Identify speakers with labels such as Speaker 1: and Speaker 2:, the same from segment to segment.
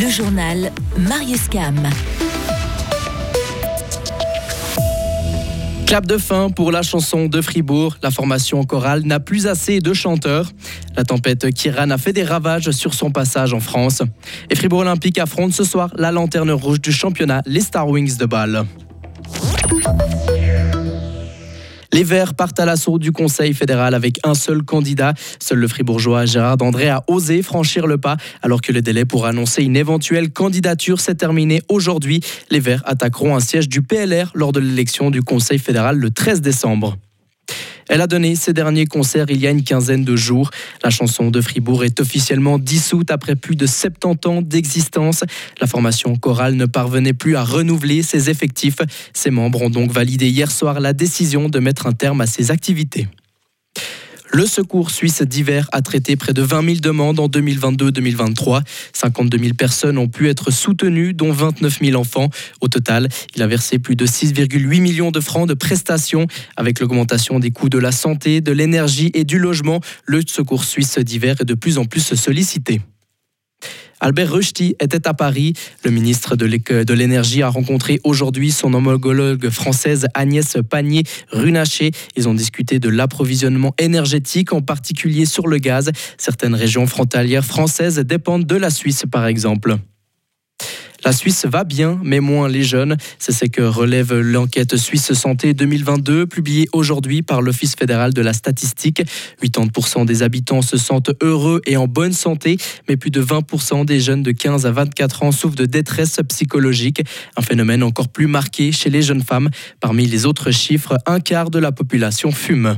Speaker 1: Le journal Marius Cam.
Speaker 2: Clap de fin pour la chanson de Fribourg. La formation chorale n'a plus assez de chanteurs. La tempête Kiran a fait des ravages sur son passage en France. Et Fribourg Olympique affronte ce soir la lanterne rouge du championnat, les Star Wings de Bâle. Les Verts partent à l'assaut du Conseil fédéral avec un seul candidat. Seul le fribourgeois Gérard André a osé franchir le pas alors que le délai pour annoncer une éventuelle candidature s'est terminé aujourd'hui. Les Verts attaqueront un siège du PLR lors de l'élection du Conseil fédéral le 13 décembre. Elle a donné ses derniers concerts il y a une quinzaine de jours. La chanson de Fribourg est officiellement dissoute après plus de 70 ans d'existence. La formation chorale ne parvenait plus à renouveler ses effectifs. Ses membres ont donc validé hier soir la décision de mettre un terme à ses activités. Le secours suisse d'hiver a traité près de 20 000 demandes en 2022-2023. 52 000 personnes ont pu être soutenues, dont 29 000 enfants. Au total, il a versé plus de 6,8 millions de francs de prestations. Avec l'augmentation des coûts de la santé, de l'énergie et du logement, le secours suisse d'hiver est de plus en plus sollicité. Albert Rushdie était à Paris. Le ministre de l'énergie a rencontré aujourd'hui son homologue française Agnès Pannier-Runacher. Ils ont discuté de l'approvisionnement énergétique, en particulier sur le gaz. Certaines régions frontalières françaises dépendent de la Suisse, par exemple. La Suisse va bien, mais moins les jeunes. C'est ce que relève l'enquête Suisse Santé 2022, publiée aujourd'hui par l'Office fédéral de la statistique. 80% des habitants se sentent heureux et en bonne santé, mais plus de 20% des jeunes de 15 à 24 ans souffrent de détresse psychologique. Un phénomène encore plus marqué chez les jeunes femmes. Parmi les autres chiffres, un quart de la population fume.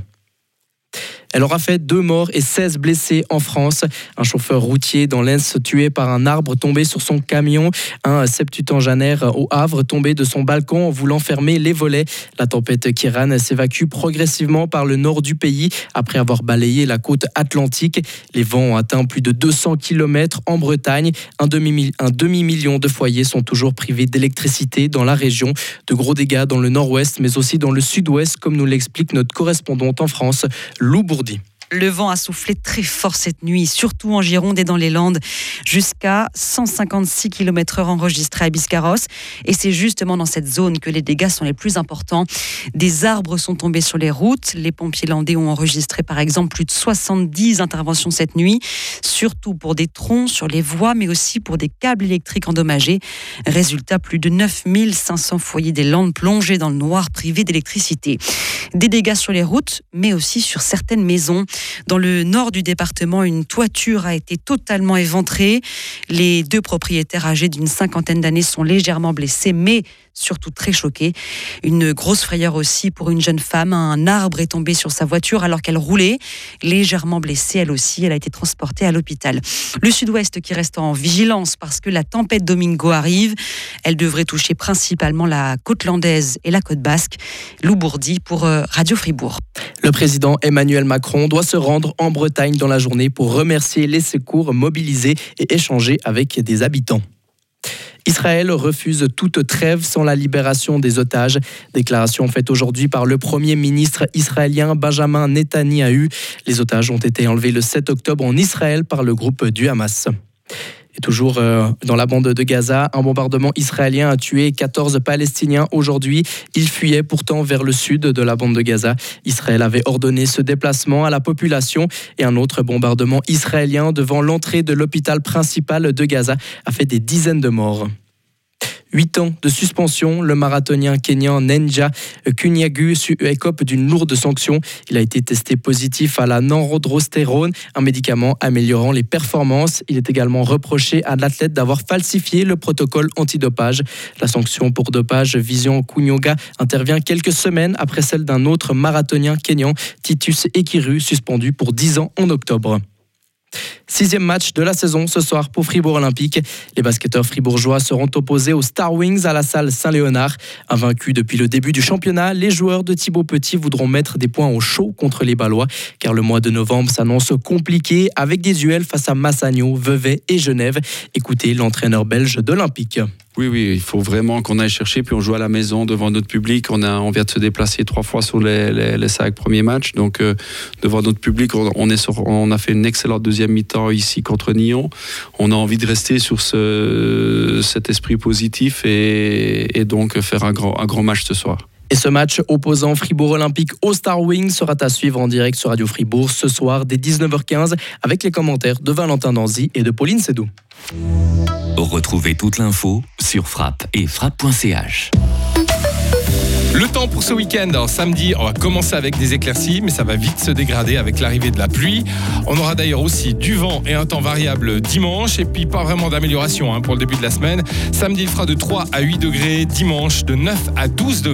Speaker 2: Elle aura fait deux morts et 16 blessés en France. Un chauffeur routier dans l'Aisne tué par un arbre tombé sur son camion. Un septuagénaire au Havre tombé de son balcon en voulant fermer les volets. La tempête Kiran s'évacue progressivement par le nord du pays après avoir balayé la côte atlantique. Les vents ont atteint plus de 200 km en Bretagne. Un demi-million de foyers sont toujours privés d'électricité dans la région. De gros dégâts dans le nord-ouest, mais aussi dans le sud-ouest, comme nous l'explique notre correspondante en France, Lou alourdi
Speaker 3: le vent a soufflé très fort cette nuit, surtout en Gironde et dans les Landes, jusqu'à 156 km/h enregistrés à Biscarros. Et c'est justement dans cette zone que les dégâts sont les plus importants. Des arbres sont tombés sur les routes. Les pompiers landais ont enregistré par exemple plus de 70 interventions cette nuit, surtout pour des troncs sur les voies, mais aussi pour des câbles électriques endommagés. Résultat, plus de 9500 foyers des Landes plongés dans le noir privés d'électricité. Des dégâts sur les routes, mais aussi sur certaines maisons. Dans le nord du département, une toiture a été totalement éventrée. Les deux propriétaires âgés d'une cinquantaine d'années sont légèrement blessés, mais surtout très choqués. Une grosse frayeur aussi pour une jeune femme. Un arbre est tombé sur sa voiture alors qu'elle roulait. Légèrement blessée, elle aussi, elle a été transportée à l'hôpital. Le sud-ouest qui reste en vigilance parce que la tempête Domingo arrive. Elle devrait toucher principalement la côte landaise et la côte basque. Loubourdi pour euh, Radio Fribourg.
Speaker 2: Le président Emmanuel Macron doit se rendre en Bretagne dans la journée pour remercier les secours mobilisés et échanger avec des habitants. Israël refuse toute trêve sans la libération des otages. Déclaration faite aujourd'hui par le Premier ministre israélien Benjamin Netanyahu. Les otages ont été enlevés le 7 octobre en Israël par le groupe du Hamas. Et toujours euh, dans la bande de Gaza, un bombardement israélien a tué 14 Palestiniens aujourd'hui. Ils fuyaient pourtant vers le sud de la bande de Gaza. Israël avait ordonné ce déplacement à la population et un autre bombardement israélien devant l'entrée de l'hôpital principal de Gaza a fait des dizaines de morts. 8 ans de suspension. Le marathonien kenyan Nenja Kunyagu écope d'une lourde sanction. Il a été testé positif à la nandrostérone, un médicament améliorant les performances. Il est également reproché à l'athlète d'avoir falsifié le protocole antidopage. La sanction pour dopage visant Kunyoga intervient quelques semaines après celle d'un autre marathonien kenyan, Titus Ekiru, suspendu pour 10 ans en octobre. Sixième match de la saison ce soir pour Fribourg Olympique. Les basketteurs fribourgeois seront opposés aux Star Wings à la salle Saint-Léonard. Invaincus depuis le début du championnat, les joueurs de Thibaut Petit voudront mettre des points au chaud contre les Ballois, car le mois de novembre s'annonce compliqué avec des duels face à Massagno, Vevey et Genève. Écoutez l'entraîneur belge d'Olympique.
Speaker 4: Oui, oui, il faut vraiment qu'on aille chercher, puis on joue à la maison devant notre public. On, a, on vient de se déplacer trois fois sur les, les, cinq premiers matchs, donc euh, devant notre public, on, a fait une excellente deuxième mi-temps ici contre Nyon. On a envie de rester sur ce, cet esprit positif et, donc faire un grand, un grand match ce soir.
Speaker 2: Et ce match opposant Fribourg Olympique au Star Wing sera à suivre en direct sur Radio Fribourg ce soir dès 19h15 avec les commentaires de Valentin Danzy et de Pauline Sédou.
Speaker 1: Retrouvez toute l'info sur frappe et frappe.ch.
Speaker 5: Le temps pour ce week-end, samedi, on va commencer avec des éclaircies, mais ça va vite se dégrader avec l'arrivée de la pluie. On aura d'ailleurs aussi du vent et un temps variable dimanche, et puis pas vraiment d'amélioration hein, pour le début de la semaine. Samedi, il fera de 3 à 8 degrés, dimanche de 9 à 12 degrés.